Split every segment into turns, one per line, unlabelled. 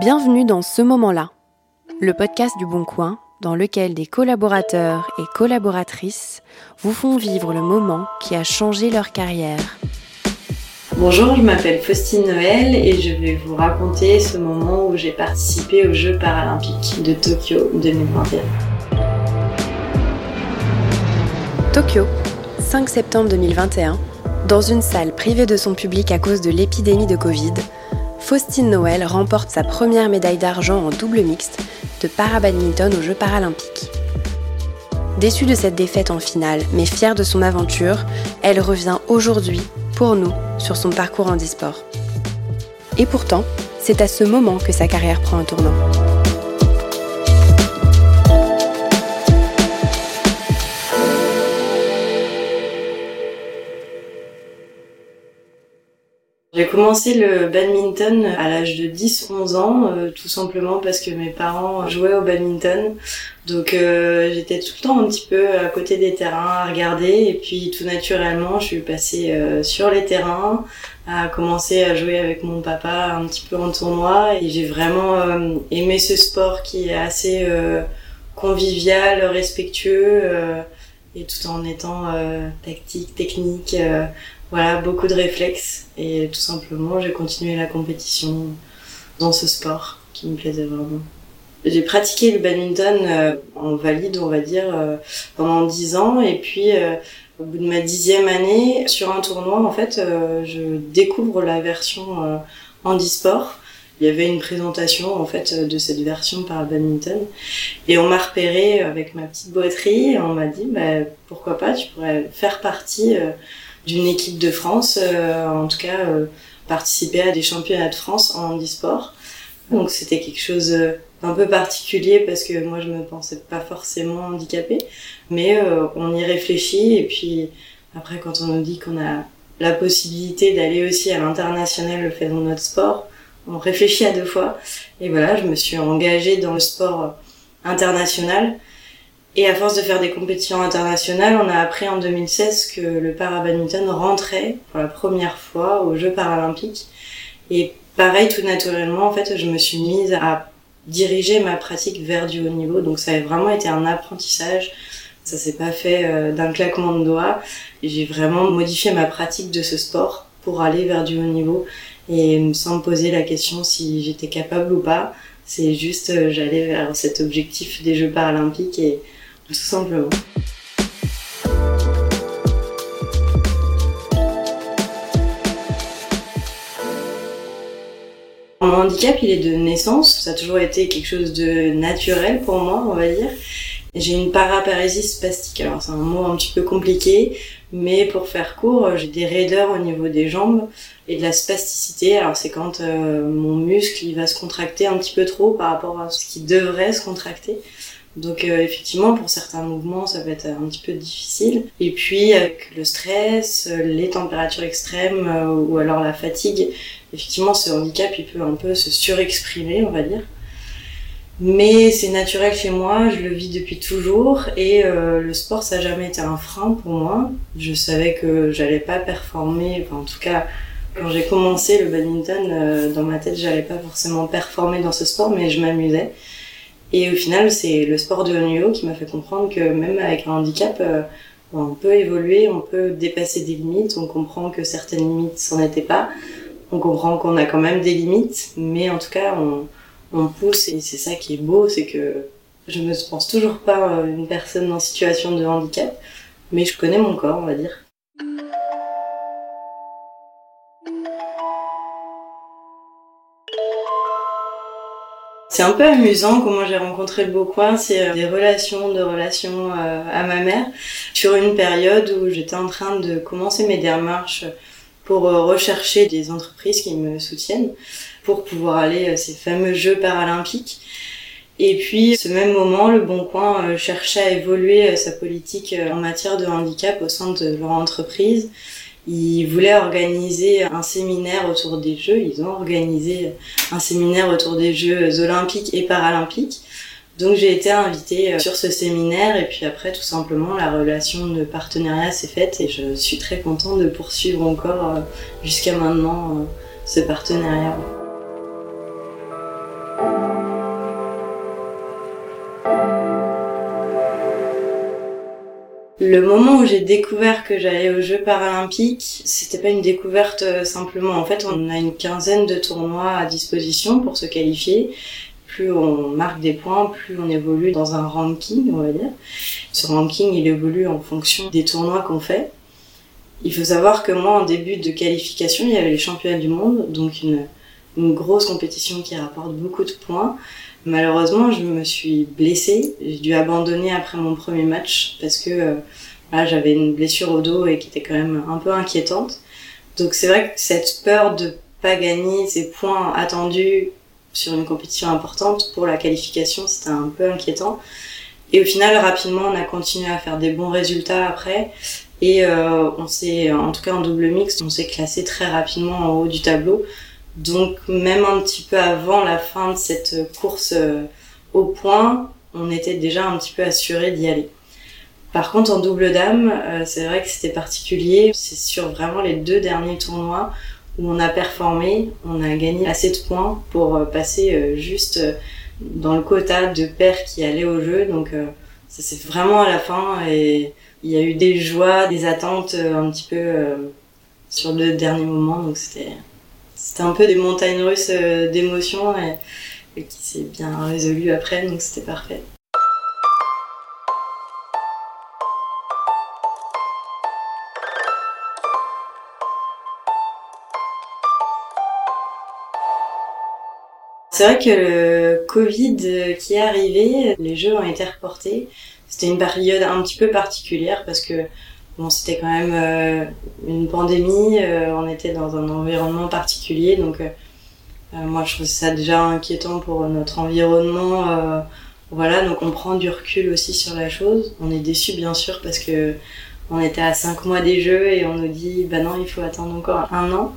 Bienvenue dans ce moment-là, le podcast du Bon Coin dans lequel des collaborateurs et collaboratrices vous font vivre le moment qui a changé leur carrière.
Bonjour, je m'appelle Faustine Noël et je vais vous raconter ce moment où j'ai participé aux Jeux paralympiques de Tokyo 2021.
Tokyo, 5 septembre 2021, dans une salle privée de son public à cause de l'épidémie de Covid, Faustine Noël remporte sa première médaille d'argent en double mixte de para-badminton aux Jeux paralympiques. Déçue de cette défaite en finale, mais fière de son aventure, elle revient aujourd'hui, pour nous, sur son parcours en e-sport. Et pourtant, c'est à ce moment que sa carrière prend un tournant.
J'ai commencé le badminton à l'âge de 10-11 ans, euh, tout simplement parce que mes parents jouaient au badminton. Donc euh, j'étais tout le temps un petit peu à côté des terrains à regarder et puis tout naturellement je suis passée euh, sur les terrains, à commencer à jouer avec mon papa un petit peu en tournoi et j'ai vraiment aimé ce sport qui est assez convivial, respectueux et tout en étant tactique, technique voilà, beaucoup de réflexes et tout simplement j'ai continué la compétition dans ce sport qui me plaisait vraiment. J'ai pratiqué le badminton euh, en valide, on va dire, euh, pendant dix ans et puis euh, au bout de ma dixième année, sur un tournoi, en fait, je découvre la version handisport. Il y avait une présentation en fait de cette version par badminton et on m'a repéré avec ma petite boiterie et on m'a dit bah, pourquoi pas tu pourrais faire partie d'une équipe de France, euh, en tout cas euh, participer à des championnats de France en e-sport. Donc c'était quelque chose euh, d'un peu particulier parce que moi je me pensais pas forcément handicapée, mais on y réfléchit et puis après quand on nous dit qu'on a la possibilité d'aller aussi à l'international le fait dans notre sport, on réfléchit à deux fois. Et voilà je me suis engagée dans le sport international et à force de faire des compétitions internationales, on a appris en 2016 que le parabadminton rentrait pour la première fois aux Jeux paralympiques. Et pareil, tout naturellement, en fait, je me suis mise à diriger ma pratique vers du haut niveau. Donc ça a vraiment été un apprentissage. Ça s'est pas fait euh, d'un claquement de doigts. J'ai vraiment modifié ma pratique de ce sport pour aller vers du haut niveau et sans me poser la question si j'étais capable ou pas. C'est juste, euh, j'allais vers cet objectif des Jeux paralympiques et tout simplement. Mon handicap, il est de naissance. Ça a toujours été quelque chose de naturel pour moi, on va dire. J'ai une paraparésie spastique. Alors, c'est un mot un petit peu compliqué, mais pour faire court, j'ai des raideurs au niveau des jambes et de la spasticité. Alors, c'est quand euh, mon muscle, il va se contracter un petit peu trop par rapport à ce qui devrait se contracter. Donc euh, effectivement, pour certains mouvements, ça va être un petit peu difficile. Et puis avec le stress, euh, les températures extrêmes euh, ou alors la fatigue, effectivement, ce handicap, il peut un peu se surexprimer, on va dire. Mais c'est naturel chez moi, je le vis depuis toujours et le sport, ça n'a jamais été un frein pour moi. Je savais que j'allais pas performer, enfin en tout cas, quand j'ai commencé le badminton, dans ma tête, j'allais pas forcément performer dans ce sport, mais je m'amusais. Et au final, c'est le sport de haut qui m'a fait comprendre que même avec un handicap, euh, on peut évoluer, on peut dépasser des limites, on comprend que certaines limites s'en étaient pas, on comprend qu'on a quand même des limites, mais en tout cas, on, on pousse et c'est ça qui est beau, c'est que je me pense toujours pas euh, une personne en situation de handicap, mais je connais mon corps, on va dire. C'est un peu amusant comment j'ai rencontré le Beaucoin, c'est euh, des relations de relations euh, à ma mère sur une période où j'étais en train de commencer mes démarches pour euh, rechercher des entreprises qui me soutiennent pour pouvoir aller à ces fameux Jeux paralympiques. Et puis, ce même moment, le Bon Coin cherchait à évoluer sa politique en matière de handicap au sein de leur entreprise. Ils voulaient organiser un séminaire autour des Jeux. Ils ont organisé un séminaire autour des Jeux olympiques et paralympiques. Donc j'ai été invitée euh, sur ce séminaire et puis après tout simplement la relation de partenariat s'est faite et je suis très contente de poursuivre encore euh, jusqu'à maintenant euh, ce partenariat. Le moment où j'ai découvert que j'allais aux Jeux paralympiques, c'était pas une découverte euh, simplement. En fait, on a une quinzaine de tournois à disposition pour se qualifier. Plus on marque des points, plus on évolue dans un ranking, on va dire. Ce ranking, il évolue en fonction des tournois qu'on fait. Il faut savoir que moi, en début de qualification, il y avait les championnats du monde, donc une, une grosse compétition qui rapporte beaucoup de points. Malheureusement, je me suis blessée. J'ai dû abandonner après mon premier match parce que euh, j'avais une blessure au dos et qui était quand même un peu inquiétante. Donc c'est vrai que cette peur de pas gagner ces points attendus sur une compétition importante pour la qualification, c'était un peu inquiétant. Et au final, rapidement, on a continué à faire des bons résultats après. Et euh, on s'est, en tout cas en double mix, on s'est classé très rapidement en haut du tableau. Donc même un petit peu avant la fin de cette course euh, au point, on était déjà un petit peu assuré d'y aller. Par contre en double dame, euh, c'est vrai que c'était particulier. C'est sur vraiment les deux derniers tournois où on a performé, on a gagné assez de points pour euh, passer juste dans le quota de paires qui allaient au jeu. Donc ça c'est vraiment à la fin et il y a eu des joies, des attentes un petit peu sur le dernier moment. Donc c'était c'était un peu des montagnes russes euh, d'émotions et, qui s'est bien résolu après, donc c'était parfait. C'est vrai que le Covid qui est arrivé, les jeux ont été reportés. C'était une période un petit peu particulière parce que Bon, c'était quand même euh, une pandémie, euh, on était dans un environnement particulier, donc euh, moi je trouve ça déjà inquiétant pour notre environnement. voilà, donc on prend du recul aussi sur la chose. On est déçu bien sûr parce que on était à 5 mois des jeux et on nous dit bah non, il faut attendre encore un an.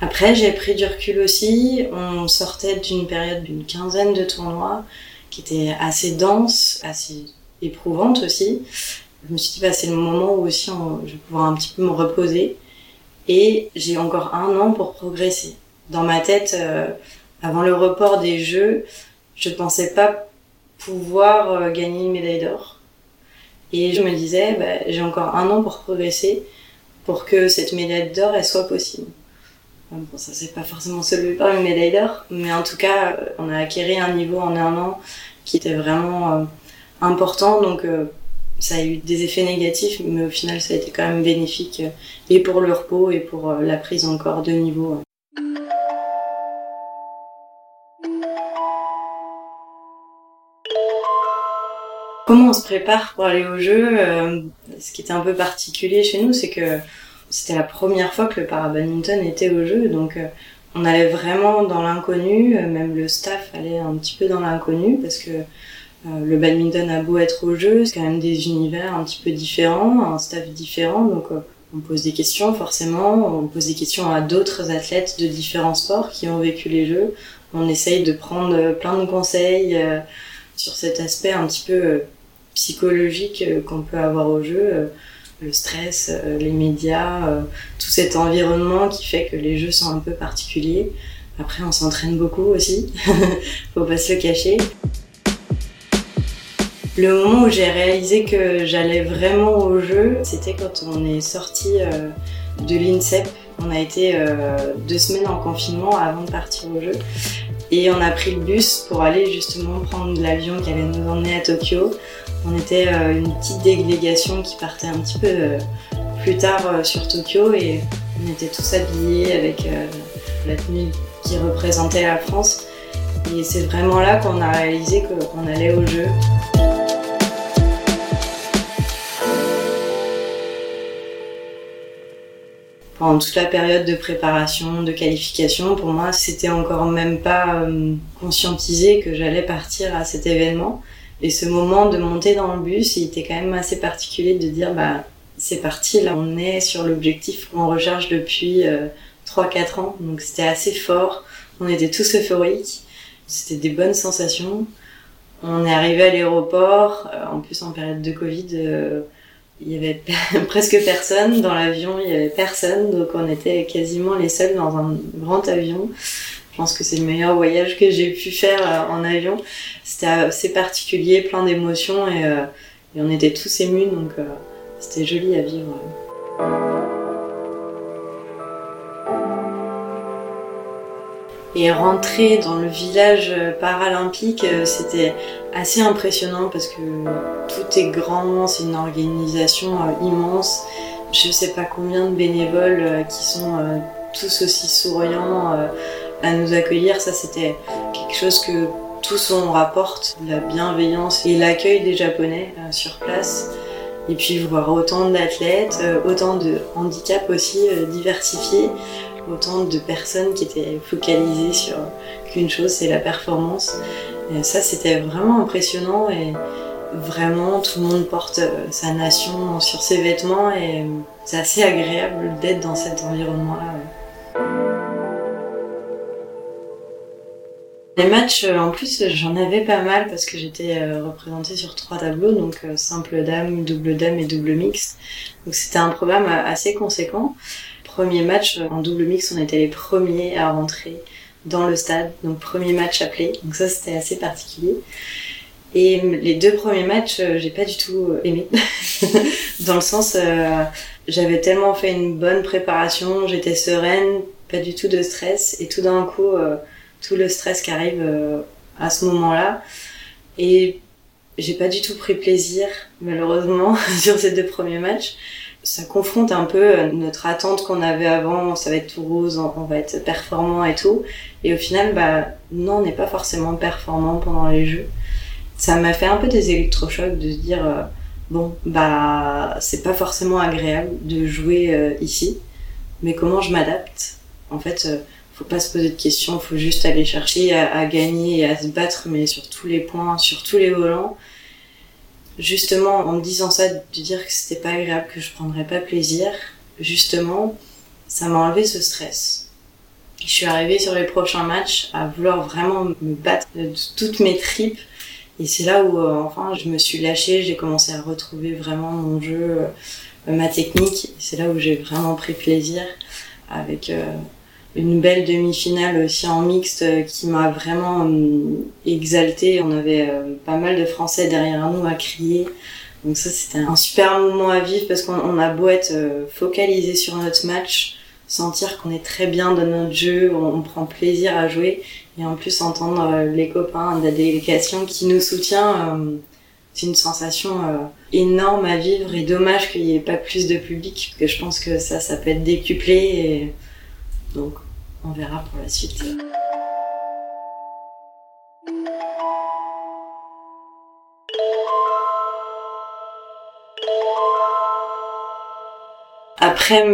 Après, j'ai pris du recul aussi. On sortait d'une période d'une quinzaine de tournois qui était assez dense, assez éprouvante aussi je me suis dit, bah, c'est le moment où aussi je vais pouvoir un petit peu me reposer. Et j'ai encore un an pour progresser. Dans ma tête, euh, avant le report des Jeux, je pensais pas pouvoir euh, gagner une médaille d'or. Et je me disais, bah, j'ai encore un an pour progresser pour que cette médaille d'or, elle soit possible. Bon, ça s'est pas forcément soulevé par une médaille d'or, mais en tout cas, on a acquis un niveau en un an qui était vraiment euh, important. Donc, ça a eu des effets négatifs, mais au final, ça a été quand même bénéfique euh, et pour le repos et pour euh, la prise encore de niveau. Comment on se prépare pour aller au jeu euh, Ce qui était un peu particulier chez nous, c'est que c'était la première fois que le parabadminton était au jeu, donc on allait vraiment dans l'inconnu, même le staff allait un petit peu dans l'inconnu parce que euh, le badminton a beau être au jeu, c'est quand même des univers un petit peu différents, un staff différent, donc euh, on pose des questions forcément, on pose des questions à d'autres athlètes de différents sports qui ont vécu les jeux. On essaye de prendre plein de conseils euh, sur cet aspect un petit peu psychologique qu'on peut avoir au jeu, le stress, les médias, tout cet environnement qui fait que les jeux sont un peu particuliers. Après, on s'entraîne beaucoup aussi, faut pas se le cacher. Le moment où j'ai réalisé que j'allais vraiment au jeu, c'était quand on est sorti euh, de l'INSEP. On a été euh, deux semaines en confinement avant de partir au jeu. Et on a pris le bus pour aller justement prendre l'avion qui allait nous emmener à Tokyo. On était euh, une petite délégation qui partait un petit peu plus tard sur Tokyo et on était tous habillés avec la tenue qui représentait la France. Et c'est vraiment là qu'on a réalisé qu'on allait au jeu. Pendant toute la période de préparation, de qualification, pour moi, c'était encore même pas euh, conscientisé que j'allais partir à cet événement. Et ce moment de monter dans le bus, il était quand même assez particulier de dire, bah, c'est parti, là, on est sur l'objectif qu'on recherche depuis 3-4 euh, ans. Donc c'était assez fort. On était tous euphoriques. C'était des bonnes sensations. On est arrivé à l'aéroport, euh, en plus en période de Covid il y avait presque personne dans l'avion, il y avait personne, donc on était quasiment les seuls dans un grand avion. Je pense que c'est le meilleur voyage que j'ai pu faire euh, en avion. C'était assez particulier, plein d'émotions et, euh, et, on était tous émus, donc euh, c'était joli à vivre. Et rentrer dans le village paralympique, euh, c'était assez impressionnant parce que tout est grand, c'est une organisation euh, immense. Je sais pas combien de bénévoles euh, qui sont tous aussi souriants à nous accueillir. Ça, c'était quelque chose que tous on rapporte, la bienveillance et l'accueil des Japonais sur place. Et puis voir autant d'athlètes, autant de handicaps aussi diversifiés autant de personnes qui étaient focalisées sur qu'une chose, c'est la performance. Et ça, c'était vraiment impressionnant et vraiment tout le monde porte euh, sa nation sur ses vêtements et c'est assez agréable d'être dans cet environnement-là. Les matchs, euh, en plus, j'en avais pas mal parce que j'étais euh, représentée sur trois tableaux, donc simple dame, double dame et double mixte. Donc c'était un programme assez conséquent premier match en double mix, on était les premiers à rentrer dans le stade. Donc premier match appelé. Donc ça c'était assez particulier. Et les deux premiers matchs, euh, j'ai pas du tout euh, aimé. dans le sens, euh, j'avais tellement fait une bonne préparation, j'étais sereine, pas du tout de stress. Et tout d'un coup, tout le stress qui arrive à ce moment-là. Et j'ai pas du tout pris plaisir, malheureusement, sur ces deux premiers matchs ça confronte un peu notre attente qu'on avait avant, ça va être tout rose, on va être performant et tout. Et au final, bah, non, on n'est pas forcément performant pendant les jeux. Ça m'a fait un peu des électrochocs de se dire, euh, bon, bah, c'est pas forcément agréable de jouer euh, ici, mais comment je m'adapte? En fait, euh, faut pas se poser de questions, faut juste aller chercher à, gagner et à se battre, mais sur tous les points, sur tous les volants justement en me disant ça, de dire que c'était pas agréable, que je prendrais pas plaisir, justement, ça m'a enlevé ce stress. Je suis arrivée sur les prochains matchs à vouloir vraiment me battre de toutes mes tripes. Et c'est là où, euh, enfin, je me suis lâchée, j'ai commencé à retrouver vraiment mon jeu, euh, ma technique. C'est là où j'ai vraiment pris plaisir avec euh, une belle demi-finale aussi en mixte euh, qui m'a vraiment euh, exaltée. On avait euh, pas mal de Français derrière nous à crier. Donc ça, c'était un super moment à vivre parce qu'on a beau être focalisé sur notre match, sentir qu'on est très bien dans notre jeu, on, prend plaisir à jouer et en plus entendre les copains de la délégation qui nous soutient, c'est une sensation énorme à vivre et dommage qu'il n'y ait pas plus de public parce que je pense que ça, ça peut être décuplé et donc on verra pour la suite. Après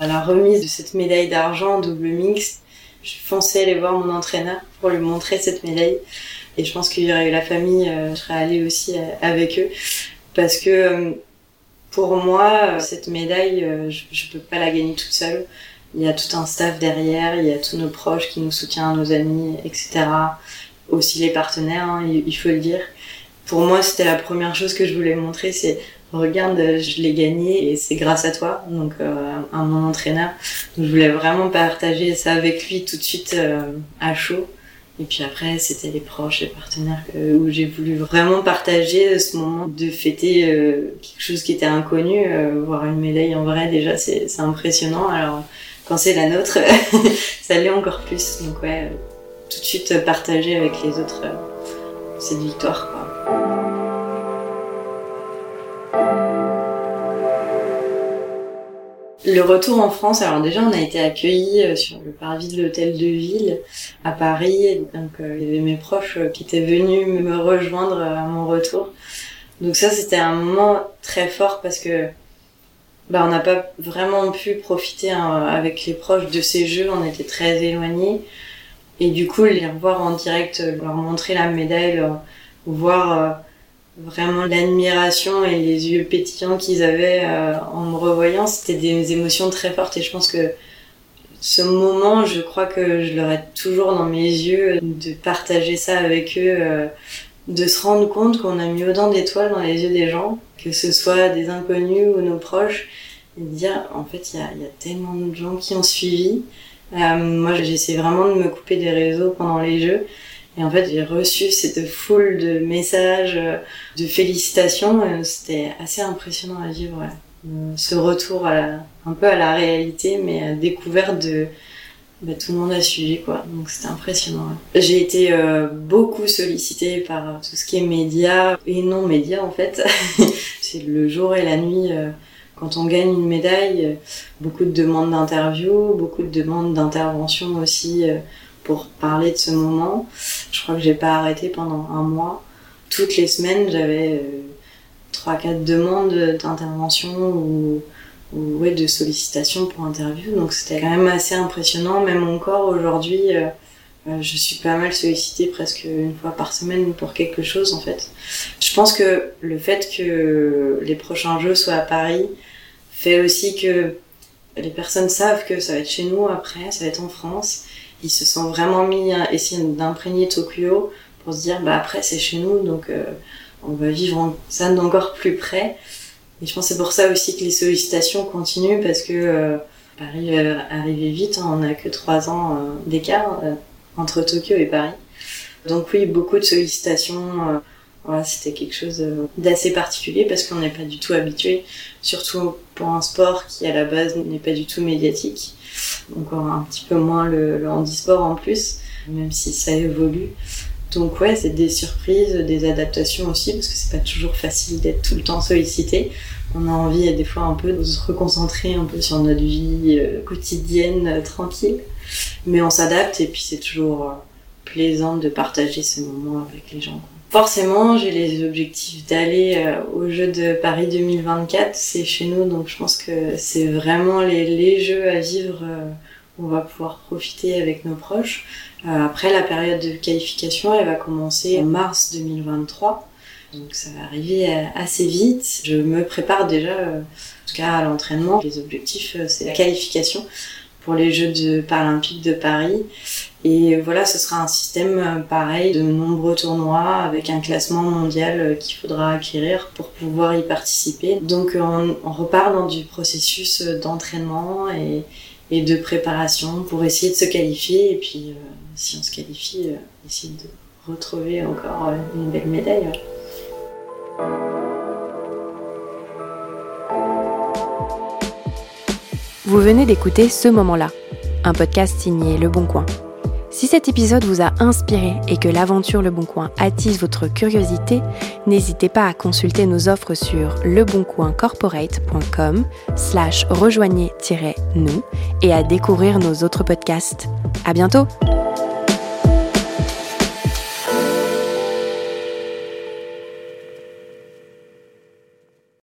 la remise de cette médaille d'argent double mix, je foncé aller voir mon entraîneur pour lui montrer cette médaille. Et je pense qu'il y aurait eu la famille, euh, je serais allée aussi euh, avec eux. Parce que euh, pour moi, cette médaille, je, ne peux pas la gagner toute seule. Il y a tout un staff derrière, il y a tous nos proches qui nous soutiennent, nos amis, etc. Aussi les partenaires, hein, il faut le dire. Pour moi, c'était la première chose que je voulais montrer, c'est regarde, je l'ai gagné et c'est grâce à toi, donc euh, à mon entraîneur. Je voulais vraiment partager ça avec lui tout de suite euh, à chaud. Et puis après, c'était les proches, les partenaires où j'ai voulu vraiment partager ce moment de fêter euh, quelque chose qui était inconnu, voir une médaille en vrai déjà, c'est impressionnant. Alors quand c'est la nôtre, ça l'est encore plus. Donc ouais, tout de suite partager avec les autres euh, cette victoire. Quoi. Le retour en France, alors déjà on a été accueillis euh, sur le parvis de l'hôtel de ville à Paris, donc euh, il y avait mes proches qui étaient venus me rejoindre à mon retour. Donc ça c'était un moment très fort parce que bah, on n'a pas vraiment pu profiter hein, avec les proches de ces jeux, on était très éloignés. Et du coup, les revoir en direct, leur montrer la médaille, leur, voir euh, vraiment l'admiration et les yeux pétillants qu'ils avaient euh, en me revoyant, c'était des émotions très fortes. Et je pense que ce moment, je crois que je l'aurai toujours dans mes yeux, de partager ça avec eux, euh, de se rendre compte qu'on a mis autant d'étoiles dans les yeux des gens, que ce soit des inconnus ou nos proches, et de dire en fait il y a, y a, tellement de gens qui ont suivi. Euh, moi j'essaie vraiment de me couper des réseaux pendant les jeux Et en fait, j'ai reçu cette foule de messages, de félicitations. C'était assez impressionnant à vivre. Ce retour un peu à la réalité, mais à découverte de bah, tout le monde a suivi quoi. Donc c'était impressionnant j'ai été euh, beaucoup sollicitée par tout ce qui est médias et non médias en fait. C'est le jour et la nuit euh, quand on gagne une médaille beaucoup de demandes d'interview beaucoup de demandes d'intervention aussi euh, pour parler de ce moment. Je crois que j'ai pas arrêté pendant un mois. Toutes les semaines j'avais trois quatre demandes d'intervention ou ou ouais, de sollicitations pour interview. Donc c'était quand même assez impressionnant. Même encore aujourd'hui, euh, euh, je suis pas mal sollicitée presque une fois par semaine pour quelque chose en fait. Je pense que le fait que les prochains jeux soient à Paris fait aussi que les personnes savent que ça va être chez nous après, ça va être en France. Ils se sont vraiment mis à essayer d'imprégner Tokyo pour se dire bah après c'est chez nous donc euh, on va vivre ça d'encore plus près. Et je pense que c'est pour ça aussi que les sollicitations continuent parce que euh, Paris va arriver vite, hein. on n'a que trois ans euh, d'écart euh, entre Tokyo et Paris. Donc oui, beaucoup de sollicitations. voilà, c'était quelque chose d'assez particulier parce qu'on n'est pas du tout habitué, surtout pour un sport qui à la base n'est pas du tout médiatique. Encore un petit peu moins le handisport en plus, même si ça évolue. Donc ouais, c'est des surprises, des adaptations aussi, parce que c'est pas toujours facile d'être tout le temps sollicité. On a envie des fois un peu de se reconcentrer un peu sur notre vie euh, quotidienne euh, tranquille, mais on s'adapte et puis c'est toujours euh, plaisant de partager ce moment avec les gens. Forcément, j'ai les objectifs d'aller au jeu de Paris 2024, c'est chez nous, donc je pense que c'est vraiment les, les, jeux à vivre on va pouvoir profiter avec nos proches. Euh, après, la période de qualification, elle va commencer en mars 2023. Donc ça va arriver euh, assez vite. Je me prépare déjà, euh, en tout cas à l'entraînement. Les objectifs, c'est la qualification pour les Jeux de Paralympiques de Paris. Et voilà, ce sera un système pareil de nombreux tournois avec un classement mondial qu'il faudra acquérir pour pouvoir y participer. Donc on, on repart dans du processus d'entraînement et, et de préparation pour essayer de se qualifier. Et puis, euh, si on se qualifie, euh, essayer de retrouver encore euh, une belle médaille.
Vous venez d'écouter Ce moment-là, un podcast signé Le Bon Coin. Si cet épisode vous a inspiré et que l'aventure Le Bon Coin attise votre curiosité, n'hésitez pas à consulter nos offres sur leboncoincorporate.com slash rejoignez-nous et à découvrir nos autres podcasts. À bientôt!